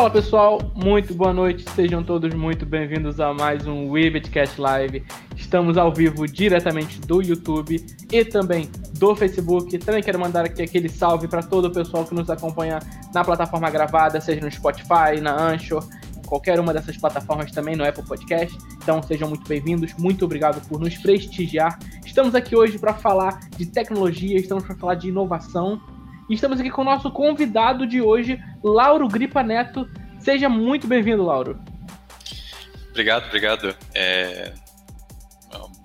Fala pessoal, muito boa noite, sejam todos muito bem-vindos a mais um Webcast Live. Estamos ao vivo diretamente do YouTube e também do Facebook. Também quero mandar aqui aquele salve para todo o pessoal que nos acompanha na plataforma gravada, seja no Spotify, na Anchor, qualquer uma dessas plataformas também no Apple Podcast. Então sejam muito bem-vindos, muito obrigado por nos prestigiar. Estamos aqui hoje para falar de tecnologia, estamos para falar de inovação e estamos aqui com o nosso convidado de hoje, Lauro Gripa Neto. Seja muito bem-vindo, Lauro. Obrigado, obrigado. É...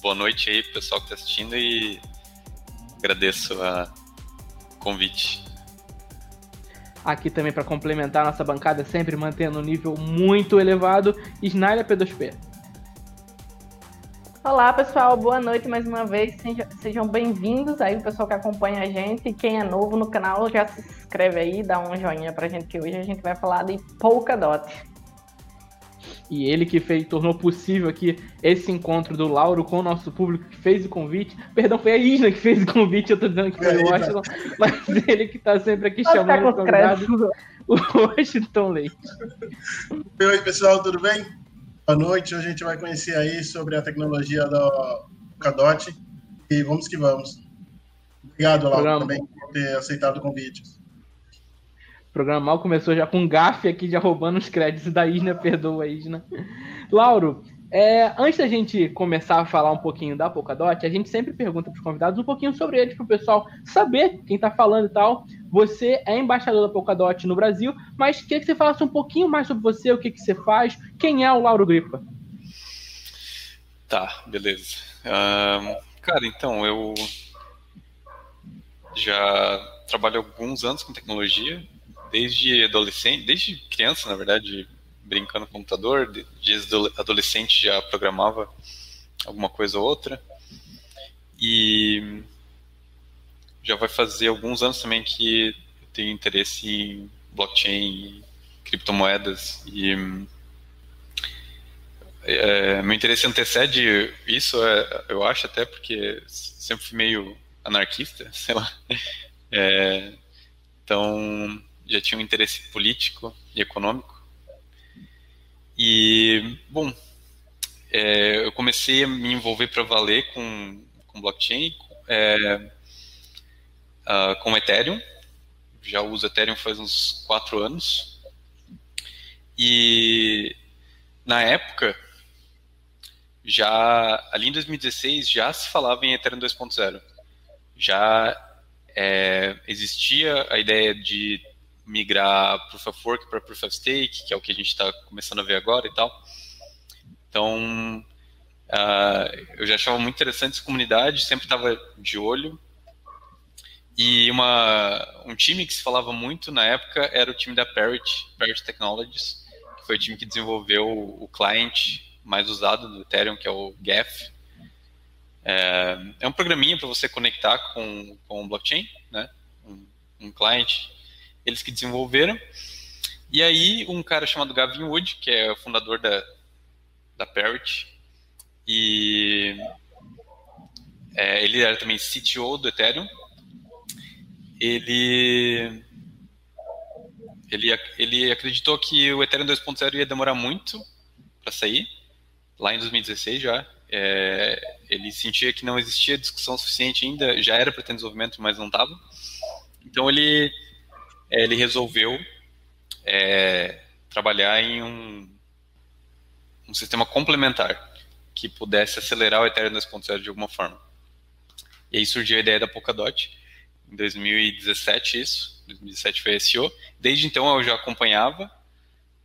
Boa noite aí, pessoal que está assistindo e agradeço o convite. Aqui também para complementar nossa bancada, sempre mantendo um nível muito elevado, Snyder P2P. Olá, pessoal, boa noite mais uma vez. Sejam bem-vindos aí, o pessoal que acompanha a gente. Quem é novo no canal, já se inscreve aí, dá um joinha pra gente, que hoje a gente vai falar de Polkadot. E ele que fez, tornou possível aqui esse encontro do Lauro com o nosso público que fez o convite. Perdão, foi a Isna que fez o convite, eu tô dizendo que foi o Washington, mas ele que tá sempre aqui Pode chamando o convidado, o Washington Leite. Oi, pessoal, tudo bem? Boa noite. Hoje a gente vai conhecer aí sobre a tecnologia do Cadot e vamos que vamos. Obrigado, Laura, também por ter aceitado o convite. O programa mal começou já com um gafe aqui, já roubando os créditos da Isna, perdoa a Isna. Lauro, é, antes da gente começar a falar um pouquinho da Polkadot, a gente sempre pergunta para os convidados um pouquinho sobre eles, para o pessoal saber quem está falando e tal. Você é embaixador da Polkadot no Brasil, mas queria que você falasse um pouquinho mais sobre você, o que, que você faz, quem é o Lauro Gripa. Tá, beleza. Um, cara, então, eu já trabalho alguns anos com tecnologia, desde adolescente, desde criança, na verdade, brincando no computador, desde adolescente já programava alguma coisa ou outra. E já vai fazer alguns anos também que eu tenho interesse em blockchain, criptomoedas e é, meu interesse antecede isso, é, eu acho até porque sempre fui meio anarquista, sei lá. É, então já tinha um interesse político e econômico e, bom, é, eu comecei a me envolver para valer com, com blockchain, é, uh, com Ethereum. Já uso Ethereum faz uns quatro anos. E na época, já ali em 2016 já se falava em Ethereum 2.0. Já é, existia a ideia de migrar Proof of Work para Proof of Stake, que é o que a gente está começando a ver agora e tal. Então, uh, eu já achava muito interessante essa comunidade, sempre estava de olho. E uma, um time que se falava muito na época era o time da Parrot, Parrot Technologies, que foi o time que desenvolveu o client mais usado do Ethereum, que é o GAF. É, é um programinha para você conectar com, com o blockchain, né? Um, um client eles que desenvolveram. E aí, um cara chamado Gavin Wood, que é o fundador da, da Parrot, e é, ele era também CTO do Ethereum, ele, ele, ele acreditou que o Ethereum 2.0 ia demorar muito para sair, lá em 2016 já. É, ele sentia que não existia discussão suficiente ainda, já era para ter desenvolvimento, mas não estava. Então ele é, ele resolveu é, trabalhar em um, um sistema complementar que pudesse acelerar o Ethereum 2.0 de alguma forma. E aí surgiu a ideia da Polkadot, em 2017 isso, 2017 foi SEO. Desde então eu já acompanhava,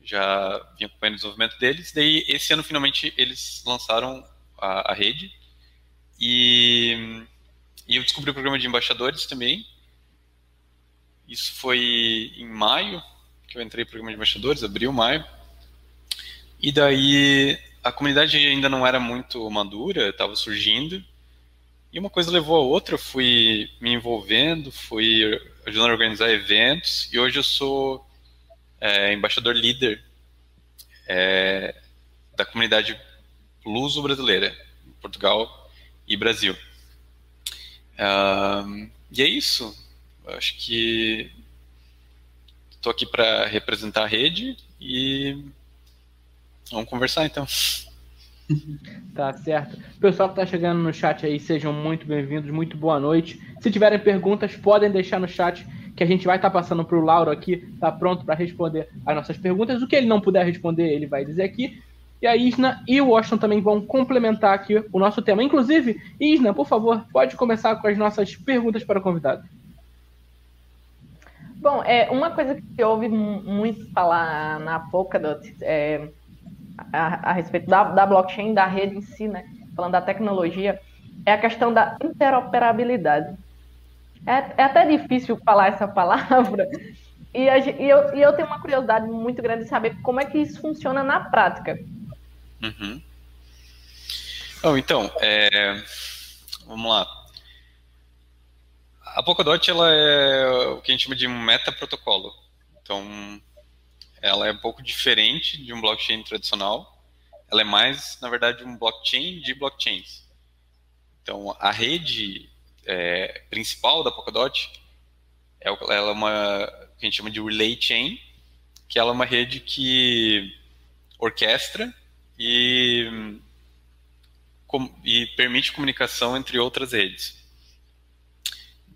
já vinha acompanhando o desenvolvimento deles. Daí esse ano finalmente eles lançaram a, a rede e, e eu descobri o programa de embaixadores também, isso foi em maio, que eu entrei no programa de embaixadores, abril, maio. E daí a comunidade ainda não era muito madura, estava surgindo. E uma coisa levou a outra, eu fui me envolvendo, fui ajudando a organizar eventos, e hoje eu sou é, embaixador líder é, da comunidade luso-brasileira, Portugal e Brasil. Um, e é isso. Eu acho que Estou aqui para representar a rede e vamos conversar então. Tá certo. Pessoal que está chegando no chat aí, sejam muito bem-vindos, muito boa noite. Se tiverem perguntas, podem deixar no chat que a gente vai estar tá passando para o Lauro aqui, tá pronto para responder as nossas perguntas. O que ele não puder responder, ele vai dizer aqui. E a Isna e o Washington também vão complementar aqui o nosso tema. Inclusive, Isna, por favor, pode começar com as nossas perguntas para o convidado. Bom, é, uma coisa que se ouve muito falar na Polkadot é, a, a respeito da, da blockchain, da rede em si, né? Falando da tecnologia, é a questão da interoperabilidade. É, é até difícil falar essa palavra, e, a, e, eu, e eu tenho uma curiosidade muito grande de saber como é que isso funciona na prática. Uhum. Então, é... vamos lá. A Polkadot ela é o que a gente chama de um meta-protocolo. Então, ela é um pouco diferente de um blockchain tradicional. Ela é mais, na verdade, um blockchain de blockchains. Então, a rede é, principal da Polkadot é, ela é uma que a gente chama de relay chain, que ela é uma rede que orquestra e, com, e permite comunicação entre outras redes.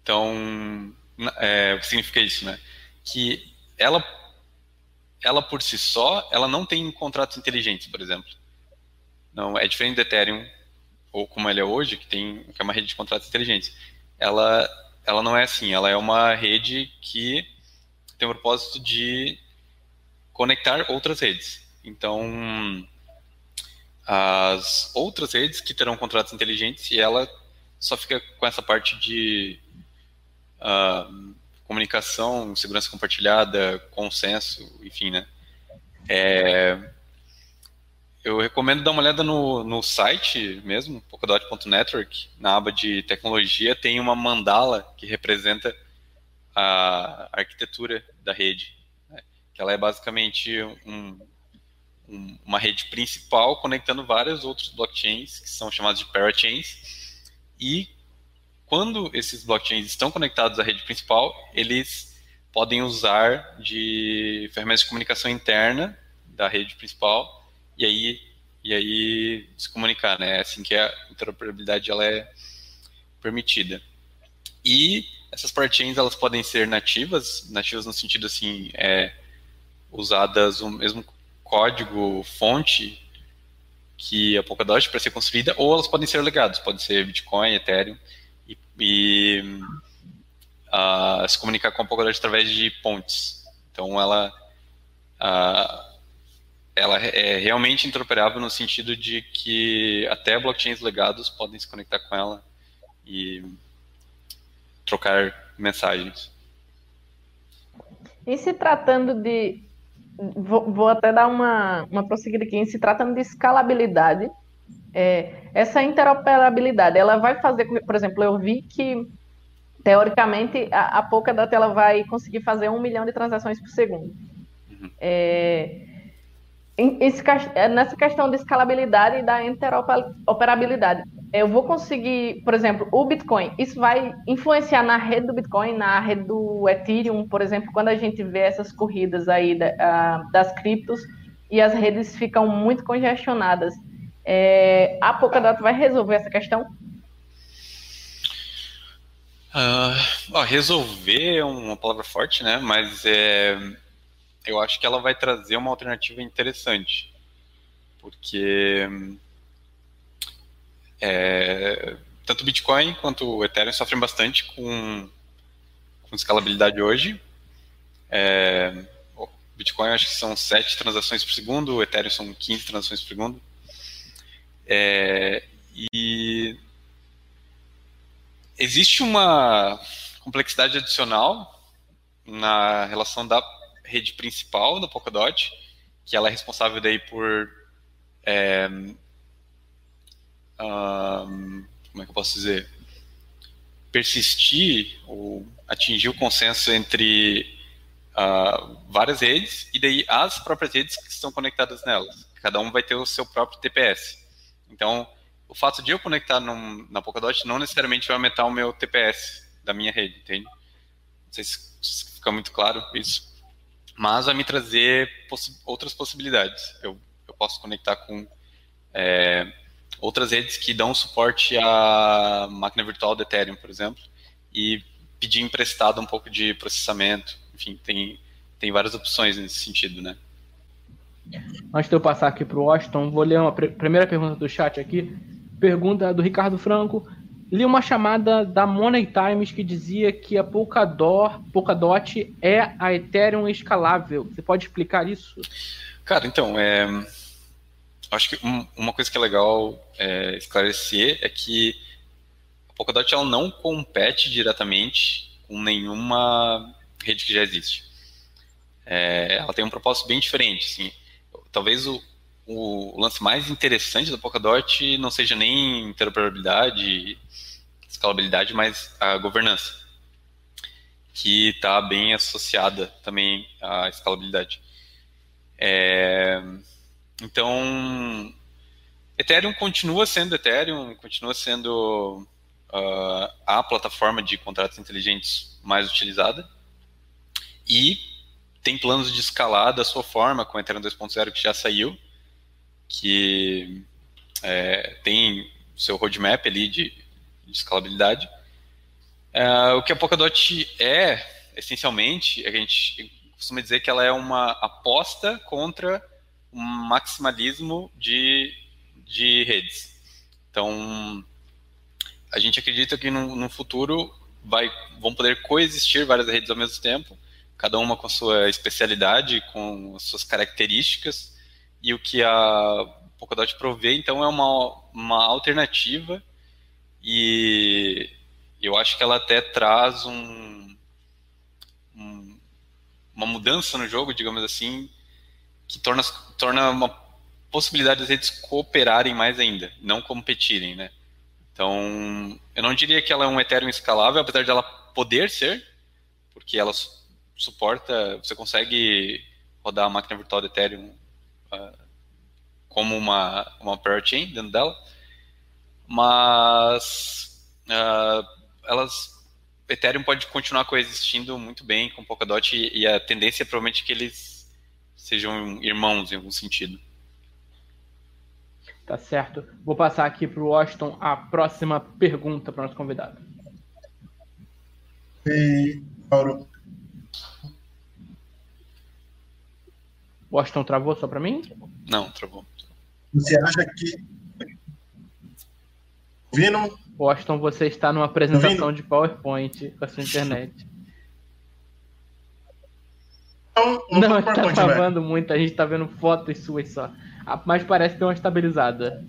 Então, é, o que significa isso, né? Que ela ela por si só, ela não tem contratos inteligentes, por exemplo. Não, é diferente do Ethereum, ou como ele é hoje, que tem que é uma rede de contratos inteligentes. Ela, ela não é assim, ela é uma rede que tem o propósito de conectar outras redes. Então, as outras redes que terão contratos inteligentes e ela só fica com essa parte de uh, comunicação, segurança compartilhada, consenso, enfim, né? É, eu recomendo dar uma olhada no, no site mesmo, polkadot.network, na aba de tecnologia, tem uma mandala que representa a arquitetura da rede, né? que ela é basicamente um, um, uma rede principal conectando vários outros blockchains, que são chamados de parachains, e quando esses blockchains estão conectados à rede principal, eles podem usar de ferramentas de comunicação interna da rede principal e aí e aí se comunicar, né? É assim que a interoperabilidade ela é permitida. E essas parachains elas podem ser nativas, nativas no sentido assim, é, usadas o mesmo código fonte que a Polkadot para ser construída, ou elas podem ser legados, pode ser Bitcoin, Ethereum e, e uh, se comunicar com a Polkadot através de pontes. Então ela uh, ela é realmente interoperável no sentido de que até blockchains legados podem se conectar com ela e trocar mensagens. Em se tratando de. Vou, vou até dar uma, uma prosseguida aqui. Em se tratando de escalabilidade, é, essa interoperabilidade, ela vai fazer, por exemplo, eu vi que teoricamente a, a Polkadot ela vai conseguir fazer um milhão de transações por segundo. Uhum. É, esse, é, nessa questão de escalabilidade e da interoperabilidade, eu vou conseguir, por exemplo, o Bitcoin, isso vai influenciar na rede do Bitcoin, na rede do Ethereum, por exemplo, quando a gente vê essas corridas aí da, das criptos e as redes ficam muito congestionadas. É, a Polkadot vai resolver essa questão? Uh, resolver é uma palavra forte, né? Mas é, eu acho que ela vai trazer uma alternativa interessante. Porque é, tanto o Bitcoin quanto o Ethereum sofrem bastante com, com escalabilidade hoje. É, Bitcoin acho que são 7 transações por segundo, o Ethereum são 15 transações por segundo. É, e existe uma complexidade adicional na relação da rede principal da Polkadot, que ela é responsável daí por é, um, como é que eu posso dizer persistir ou atingir o consenso entre uh, várias redes e daí as próprias redes que estão conectadas nelas. Cada um vai ter o seu próprio TPS. Então, o fato de eu conectar num, na Polkadot não necessariamente vai aumentar o meu TPS da minha rede, entende? Não sei se, fica muito claro isso. mas vai me trazer outras possibilidades. Eu, eu posso conectar com é, outras redes que dão suporte à máquina virtual do Ethereum, por exemplo, e pedir emprestado um pouco de processamento. Enfim, tem, tem várias opções nesse sentido, né? Antes de eu passar aqui para o Washington, vou ler uma pr primeira pergunta do chat aqui. Pergunta do Ricardo Franco. Li uma chamada da Money Times que dizia que a Polkadot, Polkadot é a Ethereum escalável. Você pode explicar isso? Cara, então, é, acho que um, uma coisa que é legal é, esclarecer é que a Polkadot ela não compete diretamente com nenhuma rede que já existe. É, ela tem um propósito bem diferente. Assim, talvez o, o lance mais interessante da Polkadot não seja nem interoperabilidade, escalabilidade, mas a governança, que está bem associada também à escalabilidade. É, então, Ethereum continua sendo Ethereum, continua sendo uh, a plataforma de contratos inteligentes mais utilizada e tem planos de escalar da sua forma com o Ethereum 2.0 que já saiu, que é, tem seu roadmap ali de, de escalabilidade. Uh, o que a Polkadot é, essencialmente, é a gente costuma dizer que ela é uma aposta contra um maximalismo de, de redes. Então, a gente acredita que no, no futuro vai, vão poder coexistir várias redes ao mesmo tempo, cada uma com a sua especialidade, com as suas características, e o que a Polkadot provê, então, é uma, uma alternativa, e eu acho que ela até traz um, um uma mudança no jogo, digamos assim, que torna, torna uma possibilidade das redes cooperarem mais ainda, não competirem, né? Então, eu não diria que ela é um Ethereum escalável, apesar de ela poder ser, porque ela suporta, você consegue rodar a máquina virtual do Ethereum uh, como uma, uma parachain dentro dela, mas uh, elas Ethereum pode continuar coexistindo muito bem com Polkadot e, e a tendência é provavelmente que eles sejam irmãos em algum sentido. Tá certo. Vou passar aqui para o Washington a próxima pergunta para o nosso convidado. E, Mauro. Washington travou só para mim? Não, travou. Você acha que. Ouvindo? Washington, você está numa apresentação Ouvindo? de PowerPoint com a sua internet. Não, não, não tá travando muito, a gente tá vendo fotos suas só. Ah, mas parece ter uma estabilizada.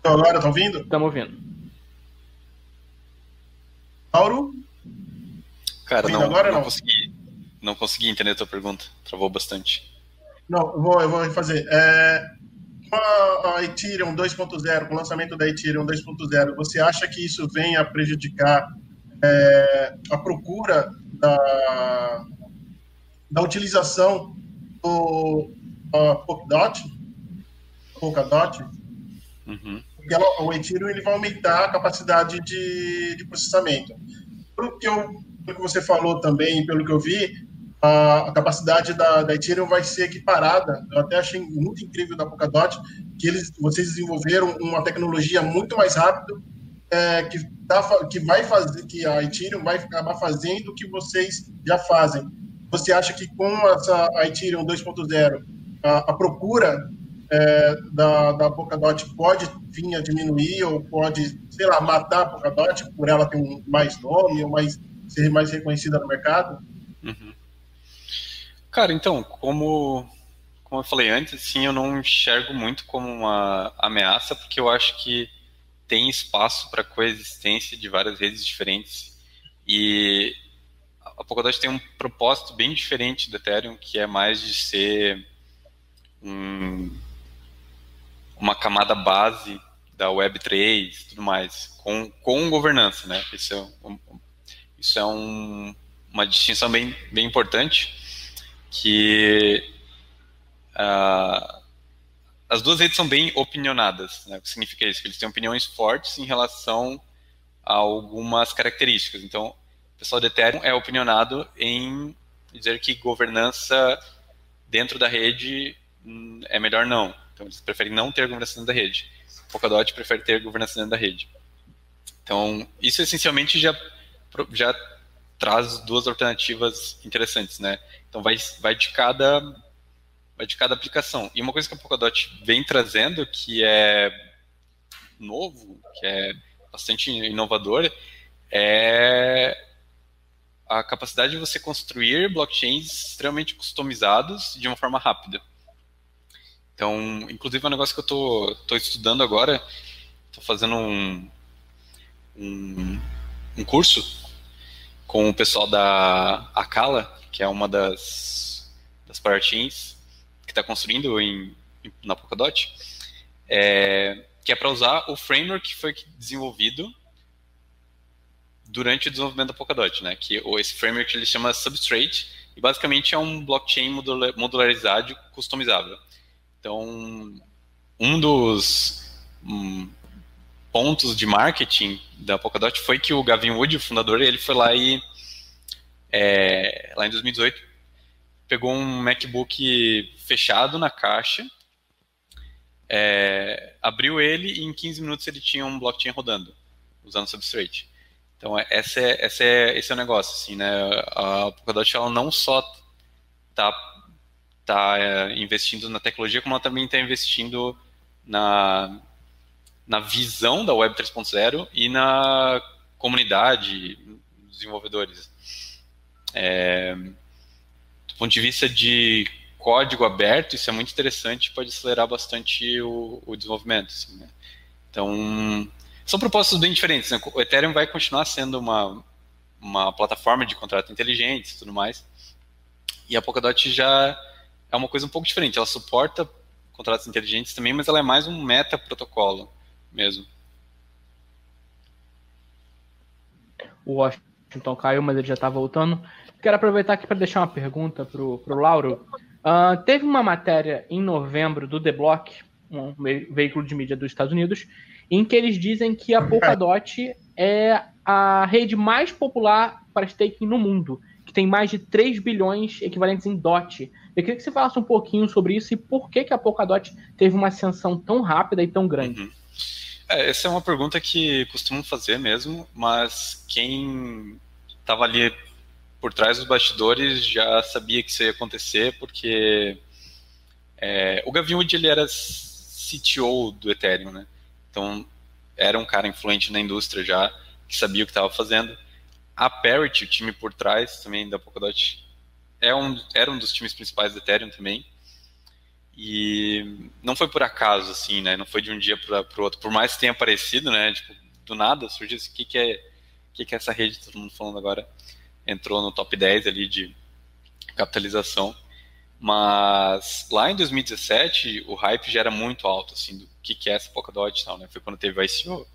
Então, agora, tá ouvindo? Estamos ouvindo. Mauro? Cara, não, agora, não, não, consegui, não consegui entender a tua pergunta. Travou bastante. Não, eu vou, eu vou fazer. É, com a, a Ethereum 2.0, com o lançamento da Ethereum 2.0, você acha que isso vem a prejudicar é, a procura da, da utilização do uh, Polkadot, Polkadot uhum. porque ela, o Ethereum ele vai aumentar a capacidade de, de processamento. Pelo que, eu, pelo que você falou também, pelo que eu vi, a, a capacidade da, da, Ethereum vai ser equiparada. Eu até achei muito incrível da Polkadot que eles, vocês desenvolveram uma tecnologia muito mais rápida é, que, tá, que vai fazer, que a Ethereum vai acabar fazendo o que vocês já fazem. Você acha que com essa a Ethereum 2.0 a, a, procura é, da, da Polkadot pode vir a diminuir ou pode, sei lá, matar a Polkadot por ela ter um mais nome ou mais ser mais reconhecida no mercado? Uhum. Cara, então, como como eu falei antes, sim, eu não enxergo muito como uma ameaça, porque eu acho que tem espaço para coexistência de várias redes diferentes. E a Polkadot tem um propósito bem diferente do Ethereum, que é mais de ser um, uma camada base da Web3 e tudo mais, com, com governança, né? Isso é, um, isso é um, uma distinção bem, bem importante, que uh, as duas redes são bem opinionadas. Né? O que significa isso? Que eles têm opiniões fortes em relação a algumas características. Então, o pessoal do Ethereum é opinionado em dizer que governança dentro da rede hum, é melhor não. Então, eles preferem não ter governança dentro da rede. Polkadot prefere ter governança dentro da rede. Então, isso essencialmente já, já traz duas alternativas interessantes, né? Então, vai, vai de cada vai de cada aplicação. E uma coisa que a Polkadot vem trazendo, que é novo, que é bastante inovador, é a capacidade de você construir blockchains extremamente customizados de uma forma rápida. Então, inclusive é um negócio que eu estou estudando agora, estou fazendo um, um, um, curso com o pessoal da Acala, que é uma das, das parachains que está construindo em, na Polkadot, é, que é para usar o framework que foi desenvolvido durante o desenvolvimento da Polkadot, né? Que esse framework ele chama Substrate e basicamente é um blockchain modularizado customizável. Então, um dos um, pontos de marketing da Polkadot foi que o Gavin Wood, o fundador, ele foi lá e é, lá em 2018 pegou um MacBook fechado na caixa, é, abriu ele e em 15 minutos ele tinha um blockchain rodando usando Substrate. Então, é, essa é, essa é, esse é o negócio, assim, né? A Polkadot, ela não só está tá, é, investindo na tecnologia, como ela também está investindo na, na visão da Web 3.0 e na comunidade, desenvolvedores. É, do ponto de vista de código aberto, isso é muito interessante, pode acelerar bastante o, o desenvolvimento. Assim, né? Então, são propostas bem diferentes. Né? O Ethereum vai continuar sendo uma, uma plataforma de contrato inteligente e tudo mais. E a Polkadot já é uma coisa um pouco diferente. Ela suporta contratos inteligentes também, mas ela é mais um meta protocolo mesmo. O Washington caiu, mas ele já está voltando. Quero aproveitar aqui para deixar uma pergunta para o Lauro. Uh, teve uma matéria em novembro do The Block, um veículo de mídia dos Estados Unidos, em que eles dizem que a Polkadot é a rede mais popular para staking no mundo, que tem mais de 3 bilhões equivalentes em DOT. Eu queria que você falasse um pouquinho sobre isso e por que, que a Polkadot teve uma ascensão tão rápida e tão grande. Uhum. É, essa é uma pergunta que costumam fazer mesmo, mas quem estava ali por trás dos bastidores já sabia que isso ia acontecer, porque é, o Gavin Wood ele era CTO do Ethereum, né? Então, era um cara influente na indústria já, que sabia o que estava fazendo. A Parity, o time por trás também da Polkadot, é um, era um dos times principais do Ethereum também. E não foi por acaso, assim, né? Não foi de um dia para o outro. Por mais que tenha aparecido, né? Tipo, do nada surgiu assim, o que, que é que, que é essa rede, todo mundo falando agora, entrou no top 10 ali de capitalização. Mas lá em 2017, o hype já era muito alto, assim, do que, que é essa Polkadot e tal, né? Foi quando teve o ICO.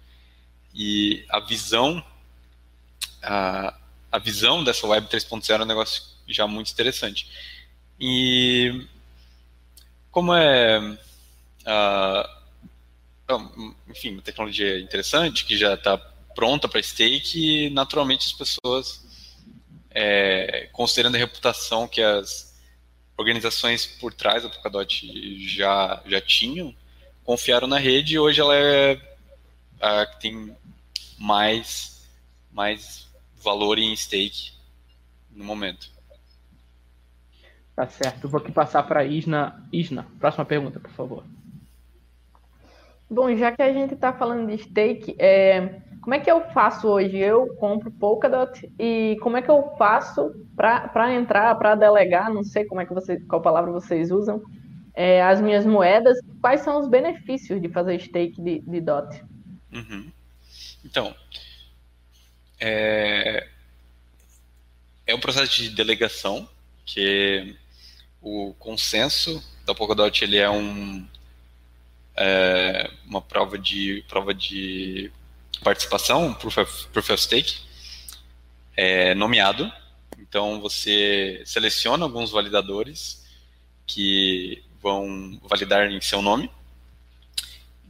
E a visão, a, a visão dessa Web 3.0 é um negócio já muito interessante. E como é, uh, enfim, uma tecnologia interessante, que já está pronta para stake, naturalmente as pessoas, é, considerando a reputação que as organizações por trás da Polkadot já, já tinham, confiaram na rede e hoje ela é a que tem mais, mais valor em stake no momento. Tá certo. Vou aqui passar para Isna. Isna, próxima pergunta, por favor. Bom, já que a gente está falando de stake, é, como é que eu faço hoje? Eu compro Polkadot e como é que eu faço para entrar, para delegar? Não sei como é que você, qual palavra vocês usam é, as minhas moedas, quais são os benefícios de fazer stake de, de DOT? Uhum. Então, é, é um processo de delegação, que o consenso da Polkadot ele é um é, uma prova de prova de participação, proof of, proof of stake, é nomeado. Então você seleciona alguns validadores que vão validar em seu nome.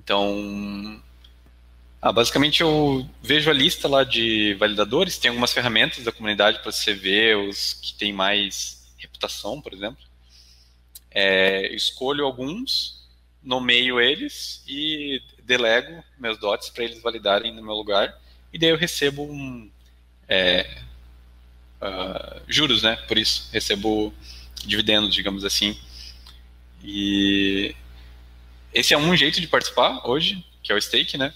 Então, ah, basicamente eu vejo a lista lá de validadores, tem algumas ferramentas da comunidade para você ver os que têm mais reputação, por exemplo. É, escolho alguns, nomeio eles e delego meus dots para eles validarem no meu lugar. E daí eu recebo um, é, uh, juros, né? Por isso, recebo dividendos, digamos assim. E esse é um jeito de participar hoje, que é o stake, né?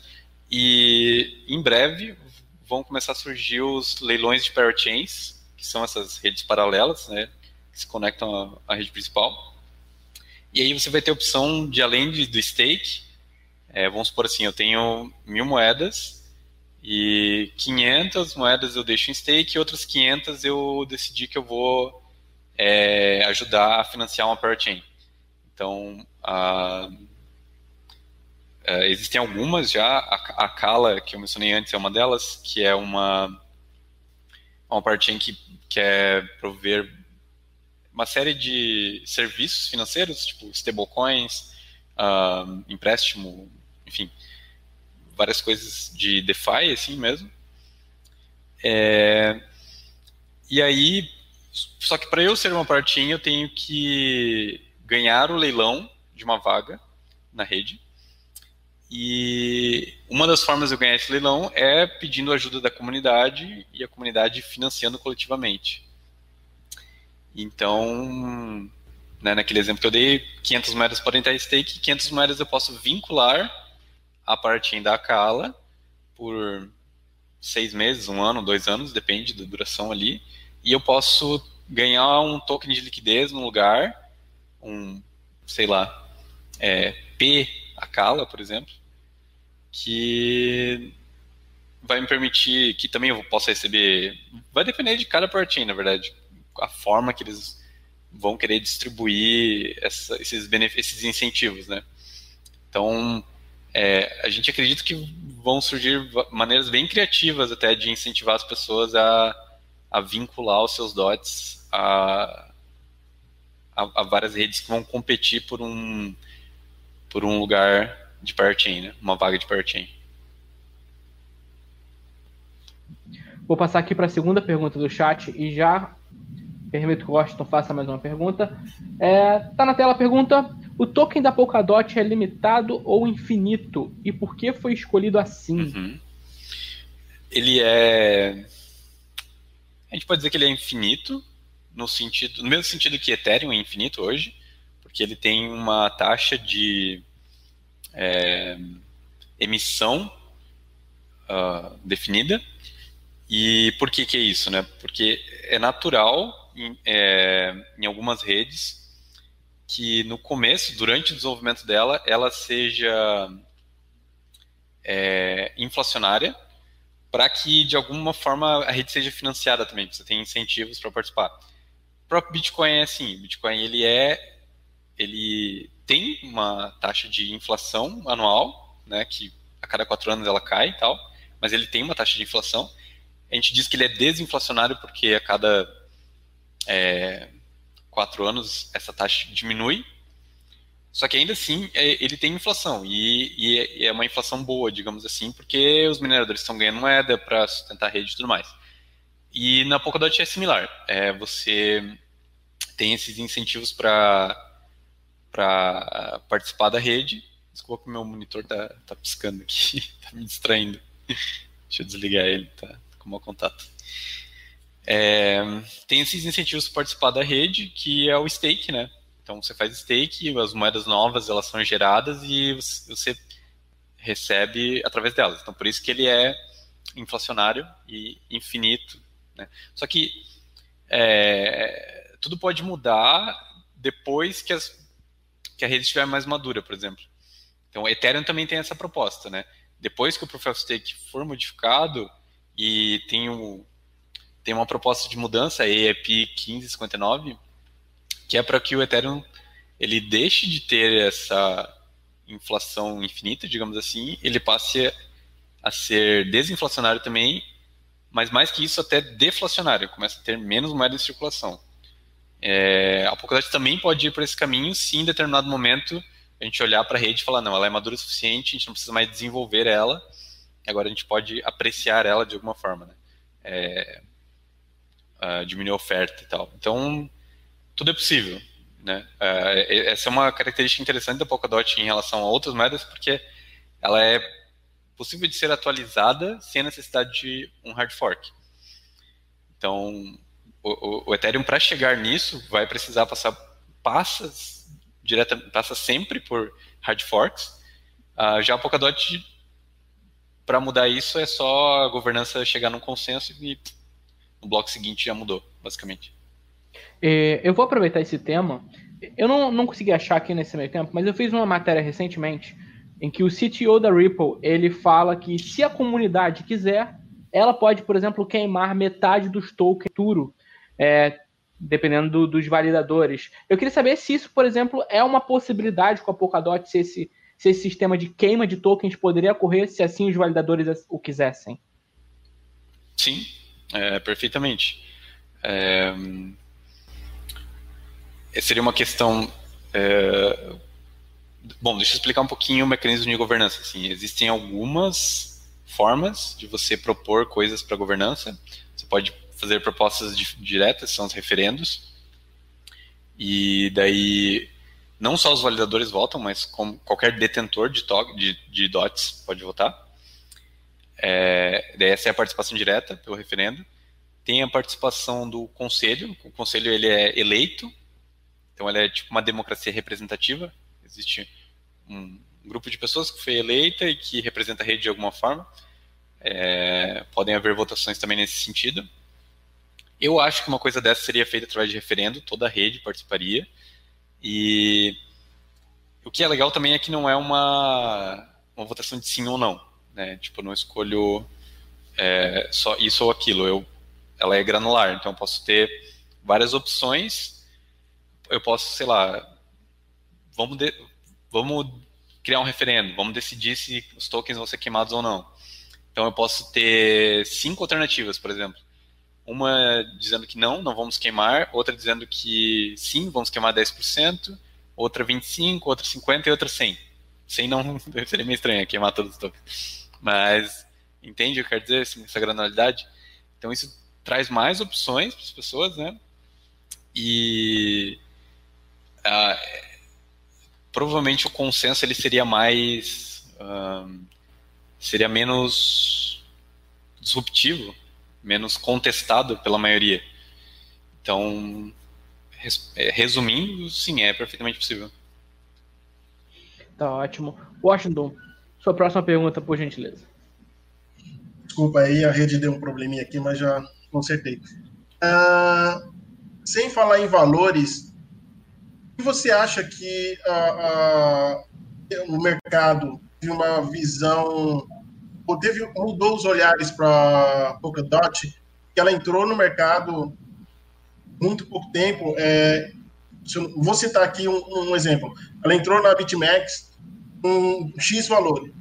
E em breve vão começar a surgir os leilões de parachains, que são essas redes paralelas, né? Que se conectam à, à rede principal. E aí você vai ter a opção de, além de, do stake, é, vamos supor assim, eu tenho mil moedas e 500 moedas eu deixo em stake e outras 500 eu decidi que eu vou é, ajudar a financiar uma parachain. Então, a, a, existem algumas já, a, a Kala, que eu mencionei antes, é uma delas, que é uma, uma parachain que quer prover uma série de serviços financeiros, tipo stablecoins, uh, empréstimo, enfim, várias coisas de DeFi, assim mesmo. É, e aí, só que para eu ser uma partinha, eu tenho que ganhar o leilão de uma vaga na rede. E uma das formas de eu ganhar esse leilão é pedindo ajuda da comunidade e a comunidade financiando coletivamente. Então, né, naquele exemplo que eu dei, 500 moedas podem estar stake, 500 moedas eu posso vincular a partir da Kala por seis meses, um ano, dois anos, depende da duração ali, e eu posso ganhar um token de liquidez no lugar, um, sei lá, é, P Akala, por exemplo, que vai me permitir que também eu possa receber. Vai depender de cada partinha, na verdade. A forma que eles vão querer distribuir essa, esses benefícios, esses incentivos, né? Então, é, a gente acredita que vão surgir maneiras bem criativas até de incentivar as pessoas a, a vincular os seus dots a, a, a, várias redes que vão competir por um, por um lugar de parachain, né? uma vaga de parachain. Vou passar aqui para a segunda pergunta do chat e já permito que o Washington faça mais uma pergunta. É, tá na tela a pergunta: o token da Polkadot é limitado ou infinito? E por que foi escolhido assim? Uhum. Ele é. A gente pode dizer que ele é infinito, no, sentido, no mesmo sentido que Ethereum é infinito hoje, porque ele tem uma taxa de é, emissão uh, definida. E por que, que é isso? Né? Porque é natural em, é, em algumas redes que no começo, durante o desenvolvimento dela, ela seja é, inflacionária para que de alguma forma a rede seja financiada também, você tem incentivos para participar. O próprio Bitcoin é assim, Bitcoin ele é ele tem uma taxa de inflação anual, né, que a cada quatro anos ela cai e tal, mas ele tem uma taxa de inflação. A gente diz que ele é desinflacionário porque a cada é, quatro anos essa taxa diminui, só que ainda assim é, ele tem inflação e, é, e, é uma inflação boa, digamos assim, porque os mineradores estão ganhando moeda para sustentar a rede e tudo mais. E na Polkadot é similar. É, você tem esses incentivos para para participar da rede. Desculpa que o meu monitor tá, tá piscando aqui, tá me distraindo. Deixa eu desligar ele, tá com mau contato. É, tem esses incentivos para participar da rede, que é o stake, né? Então você faz stake, as moedas novas elas são geradas e você recebe através delas. Então por isso que ele é inflacionário e infinito. Né? Só que é, tudo pode mudar depois que, as, que a rede estiver mais madura, por exemplo. Então o Ethereum também tem essa proposta, né? Depois que o Proof of Stake for modificado e tem o tem uma proposta de mudança, a EEP 1559, que é para que o Ethereum ele deixe de ter essa inflação infinita, digamos assim, ele passe a ser desinflacionário também, mas mais que isso, até deflacionário, começa a ter menos moeda em circulação. É, a Polkadot também pode ir por esse caminho se em determinado momento a gente olhar para a rede e falar, não, ela é madura o suficiente, a gente não precisa mais desenvolver ela, agora a gente pode apreciar ela de alguma forma. Né? É, uh, diminuir a oferta e tal. Então, tudo é possível. Né? É, essa é uma característica interessante da Polkadot em relação a outras moedas, porque ela é possível de ser atualizada sem a necessidade de um hard fork. Então, o, o Ethereum, para chegar nisso, vai precisar passar passas direta, passa sempre por hard forks. Uh, já a Polkadot, para mudar isso, é só a governança chegar num consenso e no bloco seguinte já mudou, basicamente. É, eu vou aproveitar esse tema. Eu não, não consegui achar aqui nesse meio tempo, mas eu fiz uma matéria recentemente em que o CTO da Ripple ele fala que se a comunidade quiser, ela pode, por exemplo, queimar metade dos tokens futuro, é, dependendo do, dos validadores. Eu queria saber se isso, por exemplo, é uma possibilidade com a Polkadot, se esse, se esse sistema de queima de tokens poderia ocorrer se assim os validadores o quisessem. Sim, é, perfeitamente. É, seria uma questão. É, bom, deixa eu explicar um pouquinho o mecanismo de governança. Assim, existem algumas formas de você propor coisas para governança. Você pode fazer propostas diretas, são os referendos. E daí, não só os validadores votam, mas qualquer detentor de, de, de DOTs pode votar. Essa é a participação direta pelo referendo. Tem a participação do conselho. O conselho ele é eleito, então ele é tipo uma democracia representativa. Existe um grupo de pessoas que foi eleita e que representa a rede de alguma forma. É, podem haver votações também nesse sentido. Eu acho que uma coisa dessa seria feita através de referendo, toda a rede participaria. E o que é legal também é que não é uma, uma votação de sim ou não. Né? Tipo, eu não escolho é, só isso ou aquilo. Eu, ela é granular, então eu posso ter várias opções. Eu posso, sei lá, vamos, de, vamos criar um referendo, vamos decidir se os tokens vão ser queimados ou não. Então eu posso ter cinco alternativas, por exemplo. Uma dizendo que não, não vamos queimar, outra dizendo que sim, vamos queimar 10%, outra 25%, outra 50% e outra 100%. 100 não seria meio estranho queimar todos os tokens. Mas entende o que eu quero dizer, assim, essa granularidade? Então isso traz mais opções para as pessoas, né? E uh, provavelmente o consenso ele seria mais seria menos disruptivo menos contestado pela maioria. Então, é, resumindo, sim, é perfeitamente possível. Tá ótimo. Washington, sua próxima pergunta, por gentileza. Desculpa aí, a rede deu um probleminha aqui, mas já consertei. Uh, sem falar em valores, o que você acha que uh, uh, o mercado tem uma visão teve, mudou os olhares para Polkadot, que ela entrou no mercado muito pouco tempo. É, vou citar aqui um, um, exemplo. Ela entrou na BitMEX com um X valor.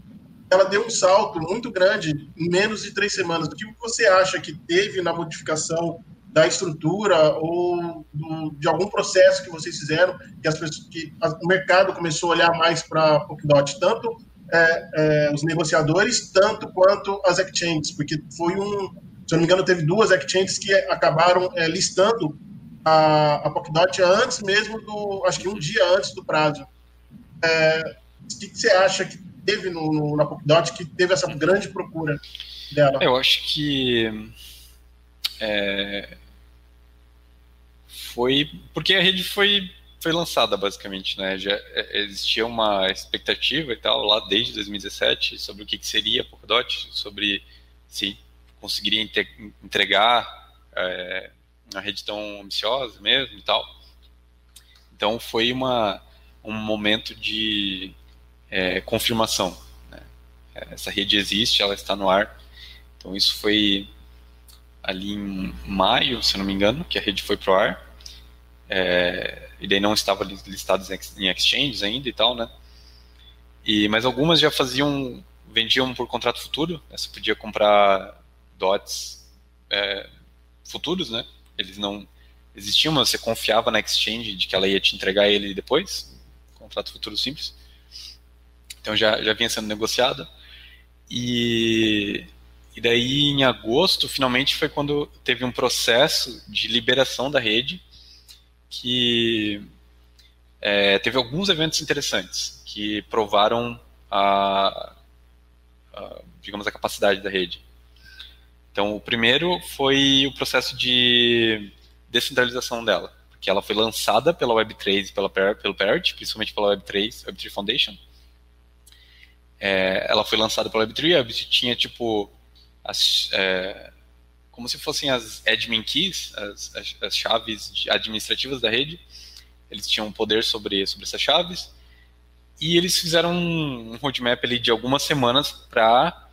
Ela deu um salto muito grande em menos de três semanas. O que você acha que teve na modificação da estrutura ou do, de algum processo que vocês fizeram que, as pessoas, que o mercado começou a olhar mais para Polkadot, tanto é, é, os negociadores tanto quanto as exchanges, porque foi um, se eu não me engano, teve duas exchanges que acabaram é, listando a, a Polkadot antes mesmo do, acho que um dia antes do prazo. É, o que, você acha que teve no, no, na Polkadot que teve essa grande procura dela? Eu acho que é, foi porque a rede foi foi lançada basicamente, né? Já é, existia uma expectativa e tal lá desde 2017 sobre o que, que seria a Polkadot, sobre se conseguiria entregar é, uma rede tão ambiciosa mesmo e tal. Então foi uma um momento de é, confirmação. Né? Essa rede existe, ela está no ar. Então isso foi ali em maio, se não me engano, que a rede foi pro ar. É, e daí não estava listados em exchanges ainda e tal, né? E, mas algumas já faziam, vendiam por contrato futuro, né? você podia comprar dots é, futuros, né? Eles não existiam, mas você confiava na exchange de que ela ia te entregar ele depois, contrato futuro simples. Então já, já vinha sendo negociado. E, e daí em agosto, finalmente, foi quando teve um processo de liberação da rede que é, teve alguns eventos interessantes que provaram a, a, digamos, a capacidade da rede. Então, o primeiro foi o processo de descentralização dela, porque ela foi lançada pela Web3 e pela, pelo Parrot, principalmente pela Web3, Web3 Foundation. É, ela foi lançada pela Web3, a Web3 tinha, tipo, as, é, como se fossem as admin keys, as, as, as chaves administrativas da rede, eles tinham poder sobre, sobre essas chaves, e eles fizeram um, roadmap ali de algumas semanas para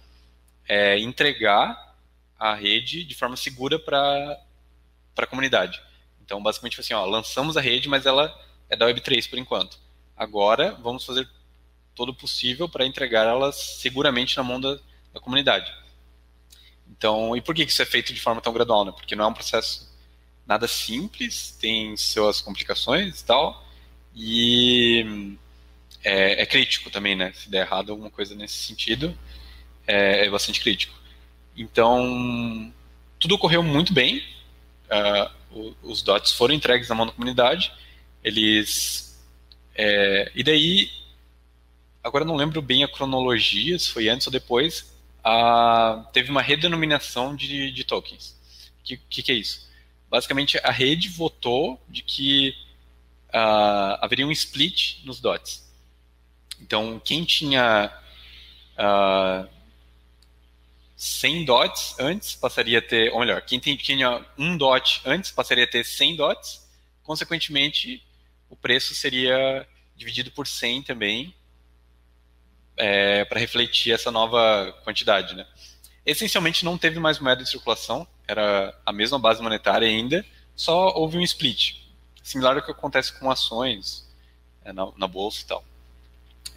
é, entregar a rede de forma segura para a comunidade. Então, basicamente, assim, ó, lançamos a rede, mas ela é da Web3 por enquanto. Agora, vamos fazer todo possível para entregar elas seguramente na mão da, da, comunidade. Então, e por que isso é feito de forma tão gradual? Né? Porque não é um processo nada simples, tem suas complicações e tal, e é, é, crítico também, né? Se der errado alguma coisa nesse sentido, é, é bastante crítico. Então, tudo ocorreu muito bem, uh, os dots foram entregues na mão da comunidade, eles... É, e daí, agora não lembro bem a cronologia, se foi antes ou depois, uh, teve uma redenominação de, de tokens. O que, que, que é isso? basicamente a rede votou de que uh, haveria um split nos dots. Então, quem tinha uh, ah, 100 dots antes passaria a ter, ou melhor, quem tinha um dot antes passaria a ter 100 dots, consequentemente, o preço seria dividido por 100 também, é, para refletir essa nova quantidade. Né? Essencialmente, não teve mais moeda em circulação, era a mesma base monetária ainda, só houve um split, similar ao que acontece com ações é, na, na, bolsa e tal.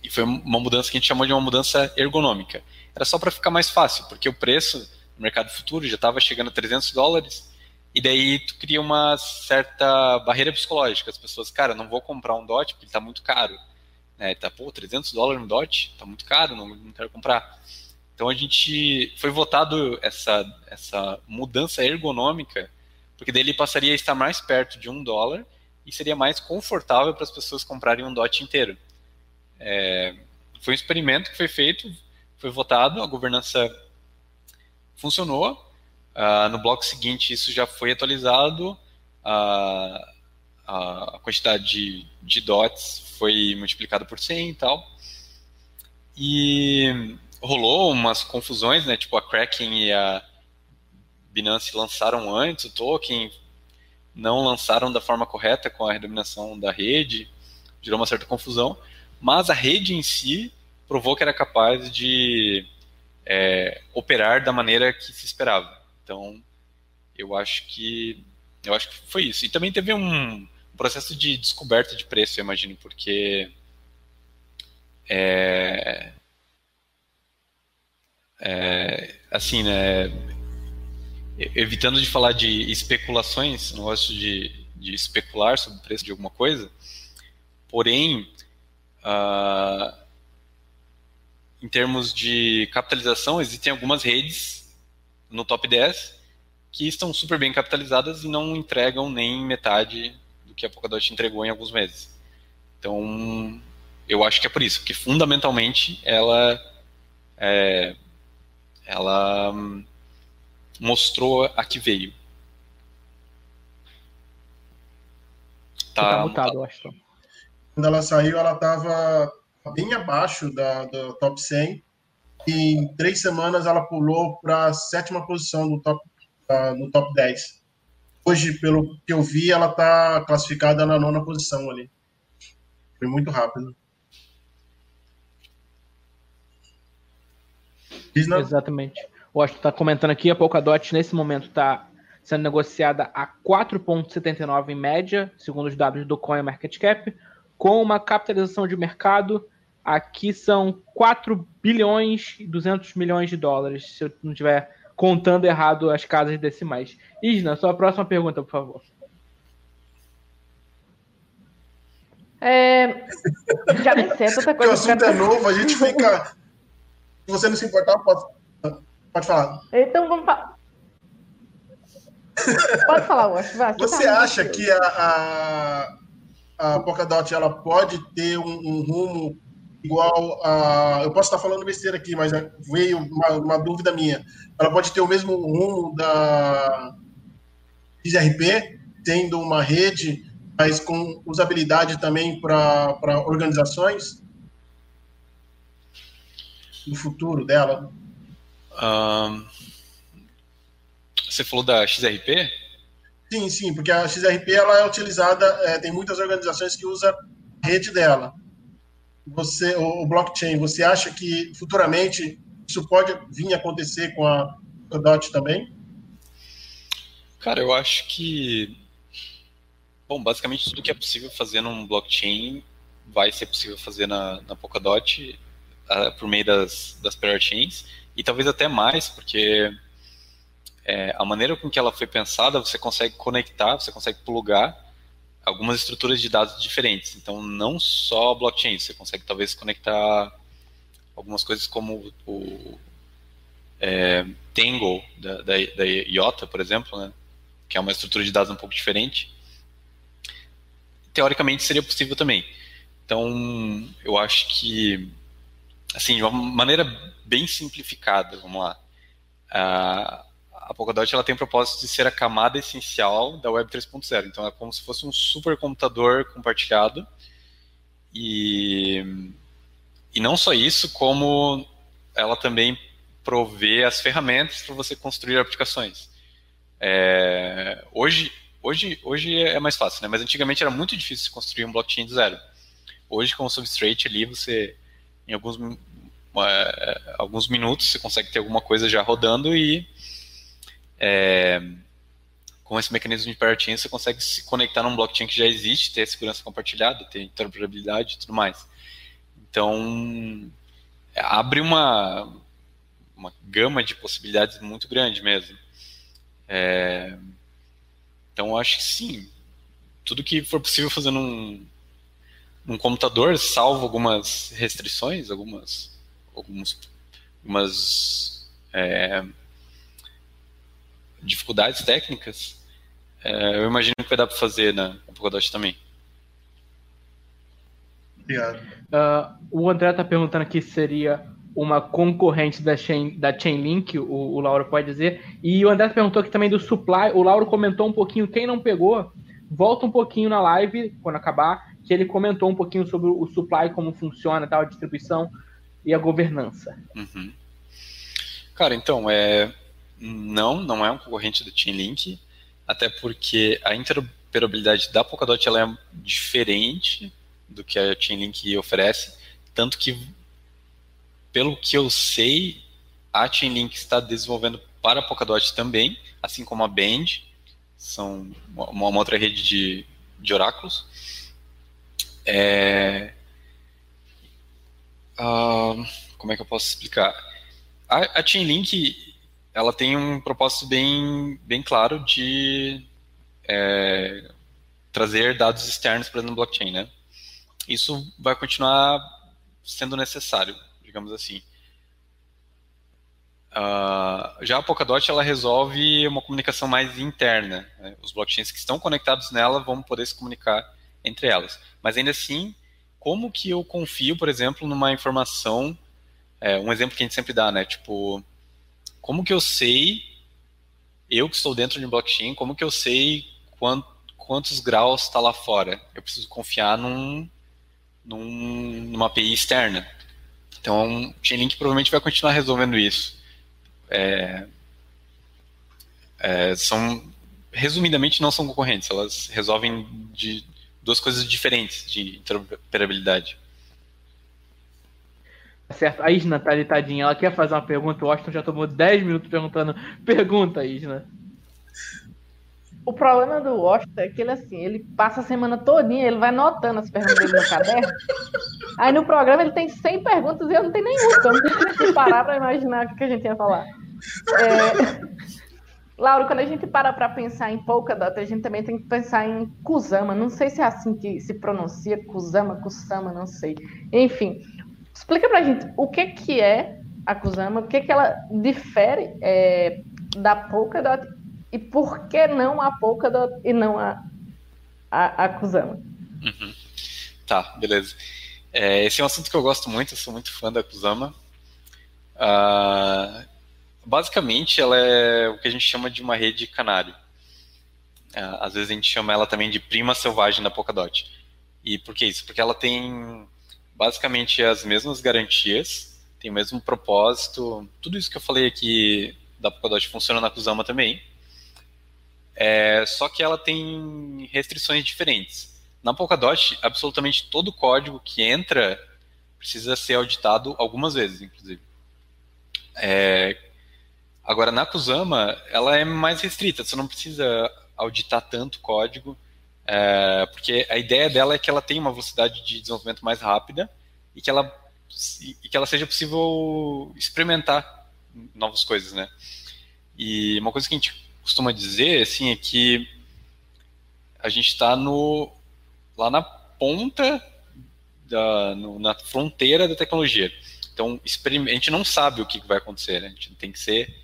E foi uma mudança que a gente chamou de uma mudança ergonômica. Era só para ficar mais fácil, porque o preço no mercado futuro já estava chegando a 300 dólares, e daí tu cria uma certa barreira psicológica. As pessoas, cara, não vou comprar um DOT porque ele está muito caro. Né? Tá, pô, 300 dólares no DOT, está muito caro, não, não quero comprar. Então a gente foi votado essa, essa mudança ergonômica, porque daí ele passaria a estar mais perto de um dólar e seria mais confortável para as pessoas comprarem um DOT inteiro. É, foi um experimento que foi feito, foi votado, a governança funcionou. Uh, no bloco seguinte isso já foi atualizado, uh, a quantidade de, de dots foi multiplicada por 100 e tal. E rolou umas confusões, né? Tipo, a Kraken e a Binance lançaram antes o token, não lançaram da forma correta com a redominação da rede, gerou uma certa confusão, mas a rede em si provou que era capaz de é, operar da maneira que se esperava. Então, eu acho que eu acho que foi isso. E também teve um processo de descoberta de preço, eu imagino, porque é, é, assim, né, evitando de falar de especulações, não gosto de, de especular sobre o preço de alguma coisa, porém, uh, em termos de capitalização, existem algumas redes no top 10 que estão super bem capitalizadas e não entregam nem metade do que a Polkadot entregou em alguns meses. Então, eu acho que é por isso, porque fundamentalmente ela é, ela hum, mostrou a que veio. Tá, tá mutado, eu acho. Quando ela saiu, ela estava bem abaixo da, do top 100. E em três semanas ela pulou para a sétima posição no top, uh, no top 10. Hoje, pelo que eu vi, ela está classificada na nona posição ali. Foi muito rápido. Exatamente. O Austin está comentando aqui, a Polkadot nesse momento está sendo negociada a 4,79 em média, segundo os dados do Coin Market Cap, com uma capitalização de mercado. Aqui são 4 bilhões e 200 milhões de dólares, se eu não estiver contando errado as casas decimais. Isna, sua próxima pergunta, por favor. É... Já nem sei, é tanta coisa. o assunto é novo, a gente fica se você não se importar, pode, pode falar. Então vamos falar. Pode falar, Wash. Vai, Você tá acha que a, a, a Polkadot ela pode ter um, um, rumo igual a. Eu posso estar falando besteira aqui, mas veio uma, uma dúvida minha. Ela pode ter o mesmo rumo da XRP, tendo uma rede, mas com usabilidade também para organizações? No futuro dela? Um, você falou da XRP? Sim, sim, porque a XRP ela é utilizada, é, tem muitas organizações que usam a rede dela. Você, o, blockchain, você acha que futuramente isso pode vir a acontecer com a Polkadot também? Cara, eu acho que bom, basicamente tudo que é possível fazer num blockchain vai ser possível fazer na, na Polkadot uh, por meio das, das chains e talvez até mais, porque é, a maneira com que ela foi pensada, você consegue conectar, você consegue plugar algumas estruturas de dados diferentes. Então, não só blockchain, você consegue talvez conectar algumas coisas como o é, Tangle da, da, da IOTA, por exemplo, né, que é uma estrutura de dados um pouco diferente. Teoricamente seria possível também. Então, eu acho que, assim, de uma maneira bem simplificada, vamos lá. A, a Polkadot ela tem o propósito de ser a camada essencial da Web 3.0. Então é como se fosse um supercomputador compartilhado. E, e não só isso, como ela também provê as ferramentas para você construir aplicações. É, hoje, hoje, hoje é mais fácil, né? mas antigamente era muito difícil construir um blockchain do zero. Hoje, com o Substrate ali, você, em alguns é, alguns minutos você consegue ter alguma coisa já rodando e é, com esse mecanismo de partinha você consegue se conectar num blockchain que já existe, ter segurança compartilhada, ter interoperabilidade e tudo mais. Então, abre uma, uma gama de possibilidades muito grande mesmo. É, então, acho que sim, tudo que for possível fazer num, num computador, salvo algumas restrições, algumas alguns, algumas é, dificuldades técnicas, é, eu imagino que vai dar para fazer na, Polkadot também. Obrigado. Uh, o André está perguntando aqui se seria uma concorrente da, Chain, da Chainlink, o, o Lauro pode dizer. E o André perguntou aqui também do supply. O Lauro comentou um pouquinho, quem não pegou, volta um pouquinho na live, quando acabar, que ele comentou um pouquinho sobre o supply, como funciona, tal, a distribuição e a governança. Uhum. Cara, então, é, não, não é um concorrente do Chainlink, até porque a interoperabilidade da Polkadot ela é diferente do que a Chainlink oferece, tanto que, pelo que eu sei, a Chainlink está desenvolvendo para a Polkadot também, assim como a Band, são uma, uma outra rede de, de oráculos. É, Uh, como é que eu posso explicar? A, a Chainlink ela tem um propósito bem, bem claro de é, trazer dados externos para no blockchain, né? Isso vai continuar sendo necessário, digamos assim. Uh, já a Polkadot ela resolve uma comunicação mais interna. Né? Os blockchains que estão conectados nela vão poder se comunicar entre elas. Mas ainda assim, como que eu confio, por exemplo, numa informação, é, um exemplo que a gente sempre dá, né? Tipo, como que eu sei, eu que estou dentro de um blockchain, como que eu sei quant, quantos graus está lá fora? Eu preciso confiar num, num, numa API externa. Então, o Chainlink provavelmente vai continuar resolvendo isso. É, é, são, resumidamente, não são concorrentes, elas resolvem de duas coisas diferentes de interoperabilidade. Certo, a Isna tá ali, tadinha, ela quer fazer uma pergunta, o Austin já tomou 10 minutos perguntando. Pergunta, Isna. O problema do Washington é que ele assim, ele passa a semana todinha, ele vai notando as perguntas dele no caderno. Aí no programa ele tem 100 perguntas e eu não tenho nenhuma, então não tenho que parar para imaginar o que a gente ia falar. É... Laura, quando a gente para para pensar em Polkadot, a gente também tem que pensar em Kusama. Não sei se é assim que se pronuncia, Kusama, Kusama, não sei. Enfim, explica para a gente o que, que é a Kusama, o que, que ela difere é, da Polkadot e por que não a Polkadot e não a, a, a Kusama? Uhum. Tá, beleza. É, esse é um assunto que eu gosto muito, eu sou muito fã da Kusama. Uh, basicamente, ela é o que a gente chama de uma rede canário. Uh, às vezes a gente chama ela também de prima selvagem da Polkadot. E por que isso? Porque ela tem basicamente as mesmas garantias, tem o mesmo propósito, tudo isso que eu falei aqui da Polkadot funciona na Kusama também. É, só que ela tem restrições diferentes. Na Polkadot, absolutamente todo código que entra precisa ser auditado algumas vezes, inclusive. É, agora, na Kusama, ela é mais restrita, você não precisa auditar tanto código, é, porque a ideia dela é que ela tenha uma velocidade de desenvolvimento mais rápida e que ela, e que ela seja possível experimentar novas coisas, né? E uma coisa que a gente costuma dizer, assim, é que a gente está no lá na ponta da, no, na fronteira da tecnologia. Então, a gente não sabe o que vai acontecer, né? a gente tem que ser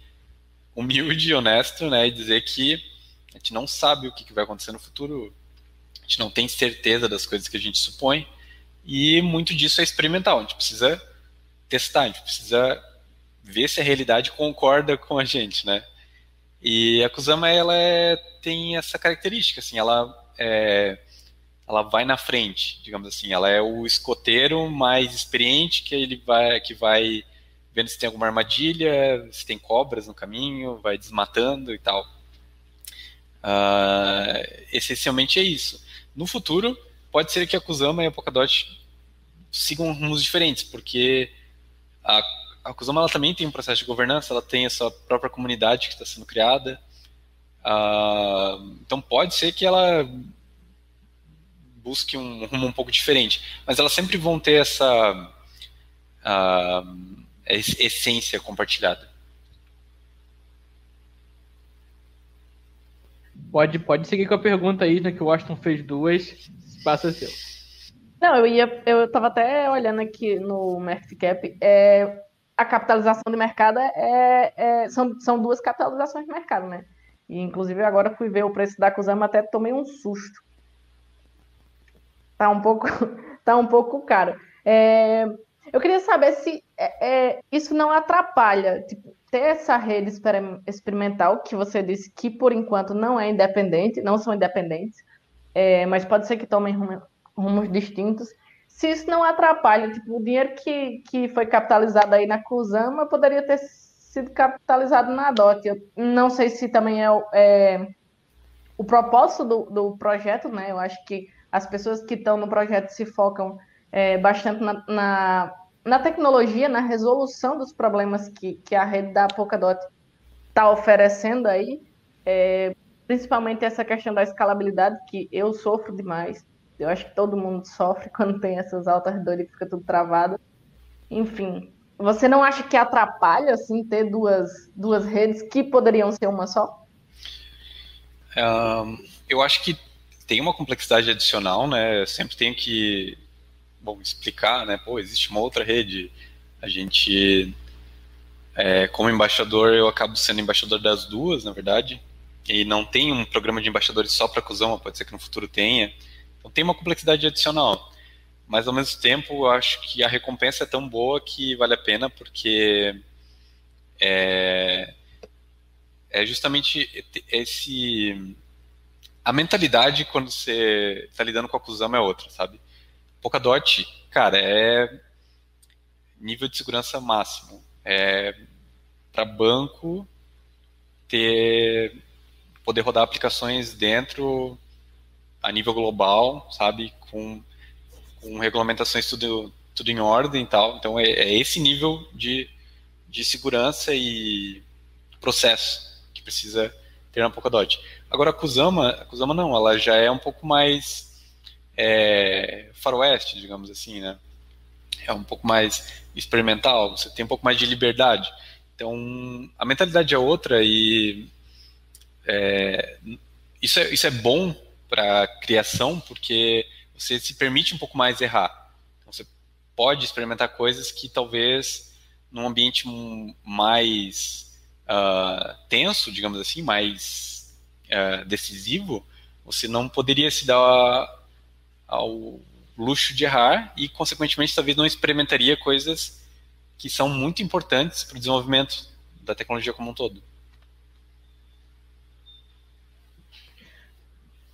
humilde e honesto, né, e dizer que a gente não sabe o que vai acontecer no futuro, gente não tem certeza das coisas que a gente supõe, e muito disso é experimental, a gente precisa testar, a gente precisa ver se a realidade concorda com a gente, né? E a Kusama, ela é, tem essa característica, assim, ela é, ela vai na frente, digamos assim. Ela é o escoteiro mais experiente que ele vai, que vai vendo se tem alguma armadilha, se tem cobras no caminho, vai desmatando e tal. Uh, essencialmente é isso. No futuro, pode ser que a Kusama e a Polkadot sigam rumos diferentes, porque a, a Kusama ela também tem um processo de governança, ela tem a sua própria comunidade que está sendo criada. Uh, então pode ser que ela busque um rumo um pouco diferente. Mas elas sempre vão ter essa uh, essência compartilhada. Pode, pode seguir com a pergunta aí, né, que o Washington fez duas. Passa seu. Não, eu ia, eu estava até olhando aqui no market cap. É, a capitalização de mercado é, é, são, são duas capitalizações de mercado, né? E, inclusive agora fui ver o preço da Kusama, até tomei um susto tá um pouco, tá um pouco caro. É, eu queria saber se é, é, isso não atrapalha tipo, ter essa rede experimental que você disse que por enquanto não é independente, não são independentes, é, mas pode ser que tomem rumos distintos. Se isso não atrapalha, tipo, o dinheiro que, que foi capitalizado aí na Kusama poderia ter sido capitalizado na DOT. Eu não sei se também é, é o propósito do, do projeto, né? Eu acho que as pessoas que estão no projeto se focam é, bastante na, na, na, tecnologia, na resolução dos problemas que, que a rede da Polkadot está oferecendo aí, é, principalmente essa questão da escalabilidade, que eu sofro demais. Eu acho que todo mundo sofre quando tem essas altas dores e fica tudo travado. Enfim, você não acha que atrapalha assim ter duas, duas redes que poderiam ser uma só? Um, eu acho que tem uma complexidade adicional, né? Eu sempre tenho que bom, explicar, né? Pô, existe uma outra rede. A gente, é, como embaixador, eu acabo sendo embaixador das duas, na verdade. E não tem um programa de embaixadores só para Cusama, pode ser que no futuro tenha. Então tem uma complexidade adicional. Mas ao mesmo tempo, eu acho que a recompensa é tão boa que vale a pena, porque é, é justamente esse a mentalidade quando você está lidando com a Kusama é outra, sabe? Polkadot, cara, é nível de segurança máximo. É para banco ter poder rodar aplicações dentro a nível global, sabe, com, com regulamentações tudo tudo em ordem e tal. Então é, é esse nível de, de segurança e processo que precisa ter na Polkadot. Agora a Kusama, a Kusama não, ela já é um pouco mais é, faroeste, digamos assim, né? É um pouco mais experimental, você tem um pouco mais de liberdade. Então, a mentalidade é outra e é, isso, é, isso é bom para criação porque você se permite um pouco mais errar. Então, você pode experimentar coisas que talvez num ambiente mais uh, tenso, digamos assim, mais é, decisivo, você não poderia se dar ao luxo de errar e, consequentemente, talvez não experimentaria coisas que são muito importantes para o desenvolvimento da tecnologia como um todo.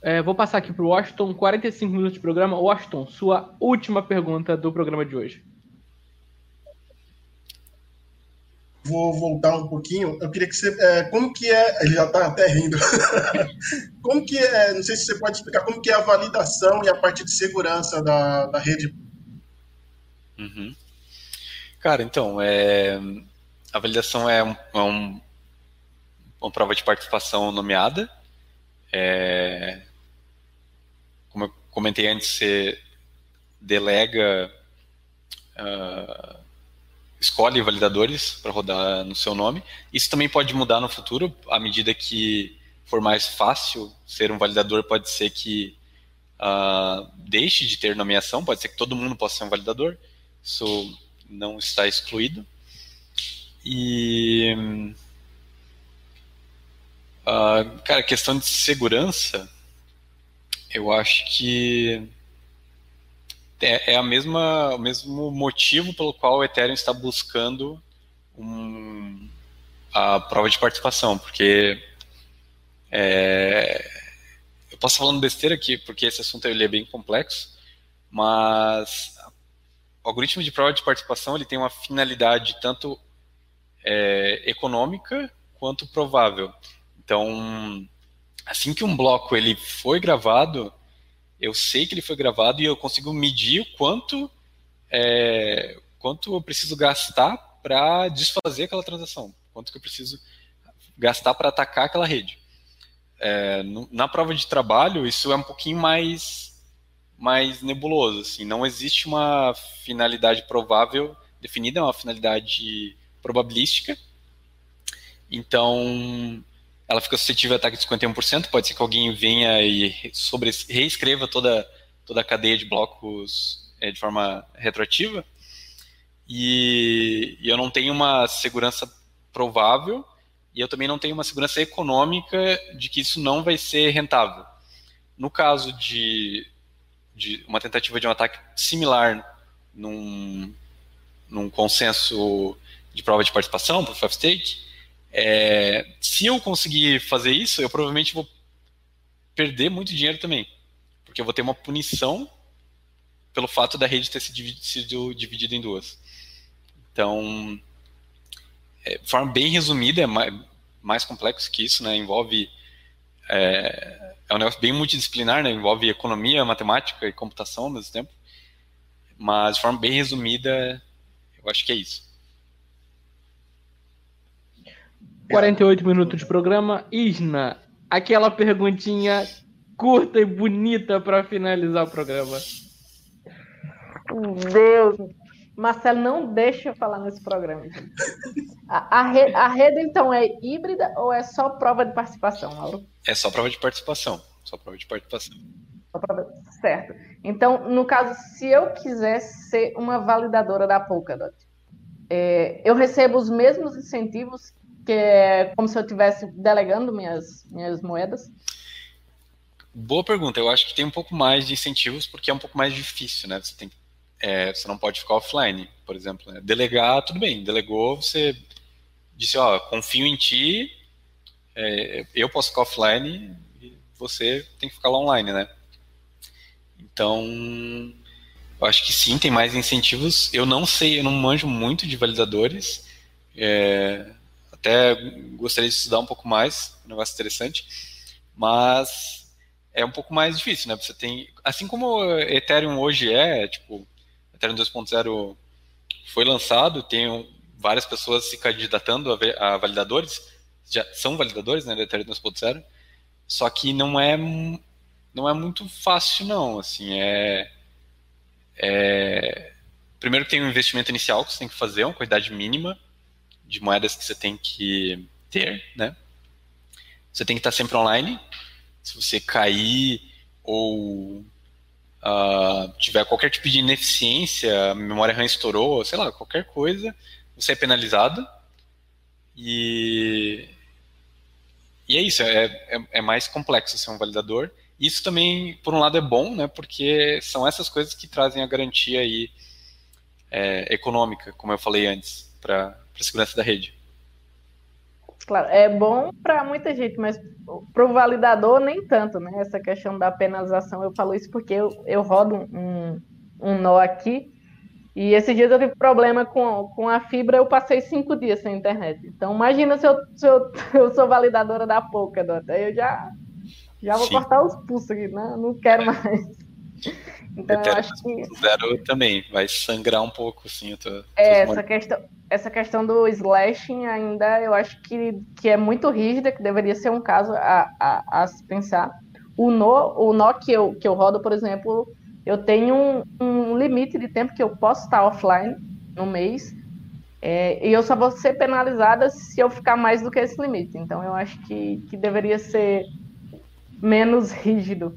É, vou passar aqui para o Washington, 45 minutos de programa. Washington, sua última pergunta do programa de hoje. Vou voltar um pouquinho. Eu queria que você. É, como que é. Ele já está até rindo. como que é. Não sei se você pode explicar como que é a validação e a parte de segurança da, da rede. Uhum. Cara, então, é, a validação é, um, é um, uma prova de participação nomeada. É, como eu comentei antes, você delega, uh, escolhe validadores para rodar no seu nome. Isso também pode mudar no futuro, à medida que for mais fácil ser um validador, pode ser que uh, deixe de ter nomeação, pode ser que todo mundo possa ser um validador. Isso não está excluído. E. Uh, cara, questão de segurança eu acho que é, é, a mesma, o mesmo motivo pelo qual o Ethereum está buscando um, a prova de participação, porque é, eu posso falando besteira aqui, porque esse assunto ele é bem complexo, mas o algoritmo de prova de participação ele tem uma finalidade tanto é, econômica quanto provável. Então, assim que um bloco ele foi gravado, eu sei que ele foi gravado e eu consigo medir o quanto é, quanto eu preciso gastar para desfazer aquela transação, quanto que eu preciso gastar para atacar aquela rede. É, no, na prova de trabalho isso é um pouquinho mais mais nebuloso, assim, não existe uma finalidade provável definida, é uma finalidade probabilística. Então, ela fica suscetível a ataque de 51%, pode ser que alguém venha e sobre, reescreva toda, toda a cadeia de blocos é, de forma retroativa. E, e, eu não tenho uma segurança provável e eu também não tenho uma segurança econômica de que isso não vai ser rentável. No caso de, de uma tentativa de um ataque similar num, num consenso de prova de participação, proof of stake, é, se eu conseguir fazer isso, eu provavelmente vou perder muito dinheiro também. Porque eu vou ter uma punição pelo fato da rede ter sido dividida em duas. Então, é, de forma bem resumida, é mais, mais complexo que isso, né? Envolve. É, é um negócio bem multidisciplinar, né? Envolve economia, matemática e computação ao mesmo tempo. Mas, de forma bem resumida, eu acho que é isso. 48 minutos de programa. Isna, aquela perguntinha curta e bonita para finalizar o programa. Deus, Marcelo, não deixa eu falar nesse programa. A, a, rede, a, rede, então, é híbrida ou é só prova de participação, Mauro? É só prova de participação. Só prova de participação. Prova... Certo. Então, no caso, se eu quiser ser uma validadora da Polkadot, é, eu recebo os mesmos incentivos que é como se eu estivesse delegando minhas, minhas moedas? Boa pergunta. Eu acho que tem um pouco mais de incentivos porque é um pouco mais difícil, né? Você, tem, é, você não pode ficar offline, por exemplo. Né? Delegar, tudo bem. Delegou, você disse, ó, confio em ti, é, eu posso ficar offline e você tem que ficar lá online, né? Então, eu acho que sim, tem mais incentivos. Eu não sei, eu não manjo muito de validadores. É, até gostaria de estudar um pouco mais, um negócio interessante, mas é um pouco mais difícil, né? Você tem, assim como o Ethereum hoje é, tipo, Ethereum 2.0 foi lançado, tem várias pessoas se candidatando a, a validadores, já são validadores, né, do Ethereum 2.0, só que não é não é muito fácil não, assim, é, é primeiro tem um investimento inicial que você tem que fazer, uma quantidade mínima, de moedas que você tem que ter, né? Você tem que estar sempre online. Se você cair ou uh, tiver qualquer tipo de ineficiência, memória RAM estourou, sei lá, qualquer coisa, você é penalizado. E, e é isso, é, é, é, mais complexo ser um validador. Isso também, por um lado, é bom, né? Porque são essas coisas que trazem a garantia aí, é, econômica, como eu falei antes, para a segurança da rede. Claro, é bom para muita gente, mas para o validador nem tanto, né? Essa questão da penalização, eu falo isso porque eu, eu rodo um, um nó aqui e esse dia eu tive problema com, com a fibra, eu passei cinco dias sem internet. Então imagina se eu, se eu, eu sou validadora da Polkadot, aí eu já, já vou Sim. cortar os pulsos aqui, né? Não quero mais. Então eu acho que. Zero também, vai sangrar um pouco, assim. Tô, é, essa questão, essa questão do slashing ainda eu acho que, que é muito rígida, que deveria ser um caso a, a, a se pensar. O nó, o nó que, eu, que eu rodo, por exemplo, eu tenho um, um limite de tempo que eu posso estar offline no mês. É, e eu só vou ser penalizada se eu ficar mais do que esse limite. Então eu acho que, que deveria ser menos rígido.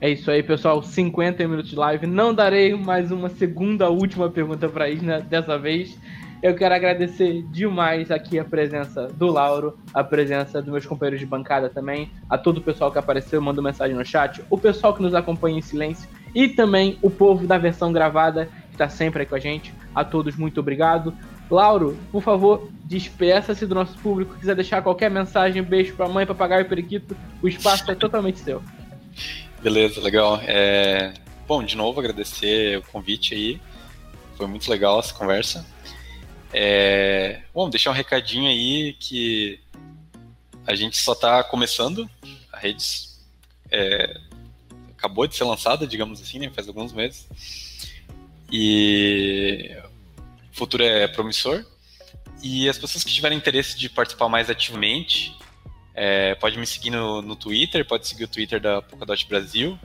É isso aí, pessoal. 50 minutos de live. Não darei mais uma segunda, última pergunta para Isna dessa vez. Eu quero agradecer demais aqui a presença do Lauro, a presença dos meus companheiros de bancada também, a todo o pessoal que apareceu, mandou mensagem no chat, o pessoal que nos acompanha em silêncio e também o povo da versão gravada que está sempre aí com a gente. A todos, muito obrigado. Lauro, por favor, despeça-se do nosso público. Se quiser deixar qualquer mensagem, beijo para mãe, papagaio e periquito, o espaço é totalmente seu. Beleza, legal. É... Bom, de novo, agradecer o convite aí. Foi muito legal essa conversa. É... Bom, deixar um recadinho aí que a gente só está começando. A rede é... acabou de ser lançada, digamos assim, né? faz alguns meses. E o futuro é promissor. E as pessoas que tiverem interesse de participar mais ativamente, é, pode me seguir no, no Twitter, pode seguir o Twitter da Polkadot Brasil.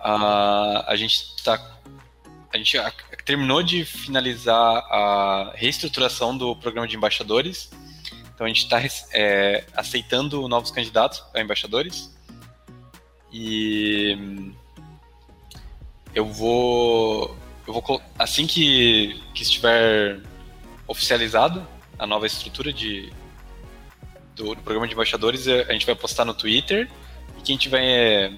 Uh, a gente está a gente terminou de finalizar a reestruturação do programa de embaixadores. Então a gente está é, aceitando novos candidatos a embaixadores. E eu vou, eu vou assim que, que estiver oficializado a nova estrutura de, do, do, programa de embaixadores, é, a gente vai postar no Twitter. E quem tiver,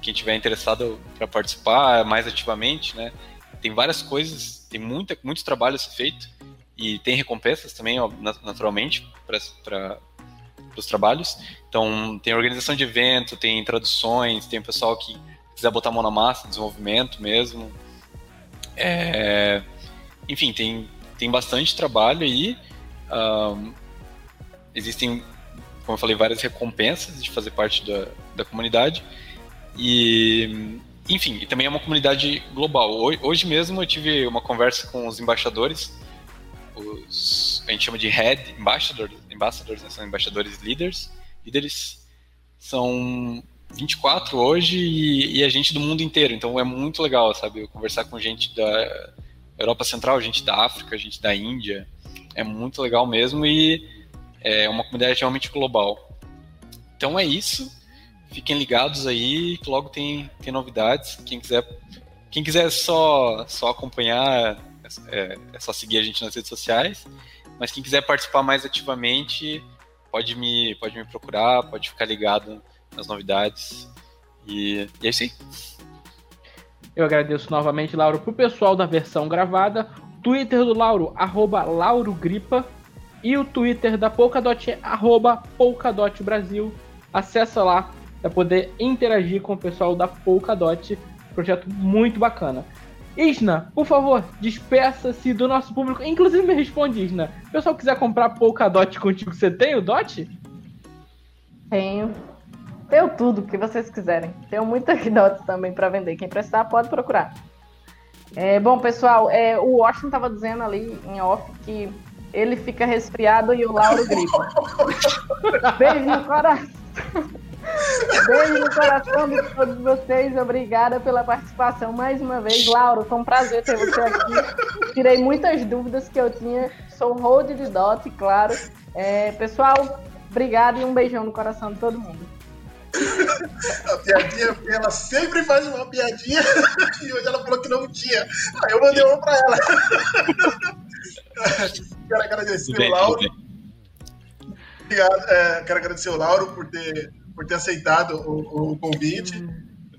quem tiver interessado para participar mais ativamente, né, tem várias coisas, tem muita, muito trabalho a ser feito e tem recompensas também, ó, naturalmente, para os trabalhos. Então, tem organização de evento, tem traduções, tem pessoal que quiser botar a mão na massa, desenvolvimento mesmo. É, enfim, tem, tem bastante trabalho aí. Um, existem, como eu falei, várias recompensas de fazer parte da, da comunidade. E enfim, e também é uma comunidade global. Hoje mesmo eu tive uma conversa com os embaixadores, os, a gente chama de head ambassadors, ambassadors né, são embaixadores líderes, líderes são 24 hoje e, e a gente do mundo inteiro, então é muito legal, sabe, conversar com gente da Europa Central, gente da África, gente da Índia, é muito legal mesmo e é uma comunidade realmente global. Então é isso fiquem ligados aí, que logo tem, tem novidades. Quem quiser, quem quiser só, só acompanhar, é, é só seguir a gente nas redes sociais. Mas quem quiser participar mais ativamente, pode me, pode me procurar, pode ficar ligado nas novidades. E, e é isso aí. Eu agradeço novamente, Lauro, pro pessoal da versão gravada. Twitter do Lauro, arroba laurogripa. E o Twitter da Polkadot, arroba Polkadot Brasil. Acessa lá, para poder interagir com o pessoal da Polkadot. Projeto muito bacana. Isna, por favor, despeça-se do nosso público. Inclusive, me responde, Isna. Se o pessoal quiser comprar Polkadot contigo, você tem o DOT? Tenho. Tenho tudo que vocês quiserem. Tenho muitas DOTs também para vender. Quem precisar, pode procurar. É, bom, pessoal, é, o Washington estava dizendo ali em off que ele fica resfriado e o Lauro gripa. Beijo no coração. Beijo no coração de todos vocês. Obrigada pela participação mais uma vez. Lauro, foi um prazer ter você aqui. Tirei muitas dúvidas que eu tinha. Sou hold de DOT, claro. É, pessoal, obrigado e um beijão no coração de todo mundo. A piadinha, ela sempre faz uma piadinha e hoje ela falou que não tinha. Aí eu mandei uma pra ela. Quero agradecer o Lauro. Obrigado. É, quero agradecer o Lauro por ter, por ter aceitado o, o convite.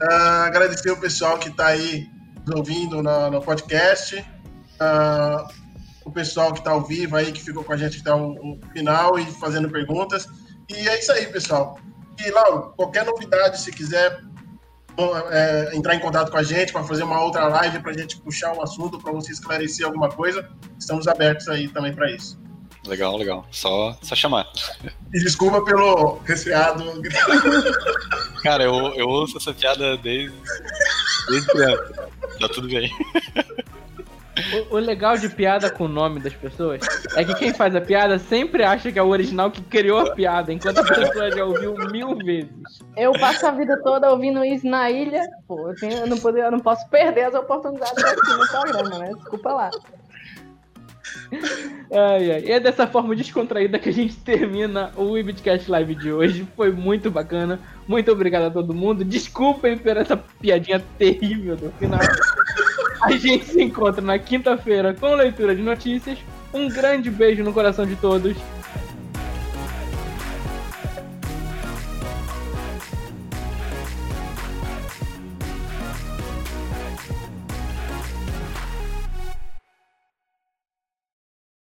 Uh, agradecer o pessoal que está aí nos ouvindo no, no podcast. Uh, o pessoal que está ao vivo aí, que ficou com a gente até o, o final e fazendo perguntas. E é isso aí, pessoal. E, Lauro, qualquer novidade, se quiser é, entrar em contato com a gente para fazer uma outra live para a gente puxar um assunto, para você esclarecer alguma coisa, estamos abertos aí também para isso. Legal, legal. Só, só chamar. E desculpa pelo resfriado. Cara, eu, eu ouço essa piada desde, desde criança. Tá tudo bem. O, o, legal de piada com o nome das pessoas é que quem faz a piada sempre acha que é o original que criou a piada, enquanto a pessoa já ouviu mil vezes. Eu passo a vida toda ouvindo isso na ilha, pô, eu, tenho, eu, não, poder, eu não posso perder as oportunidades aqui no programa, né? Desculpa lá. Ai, ai. E é dessa forma descontraída que a gente termina o Webcast Live de hoje. Foi muito bacana. Muito obrigado a todo mundo. Desculpem por essa piadinha terrível do final. A gente se encontra na quinta-feira com leitura de notícias. Um grande beijo no coração de todos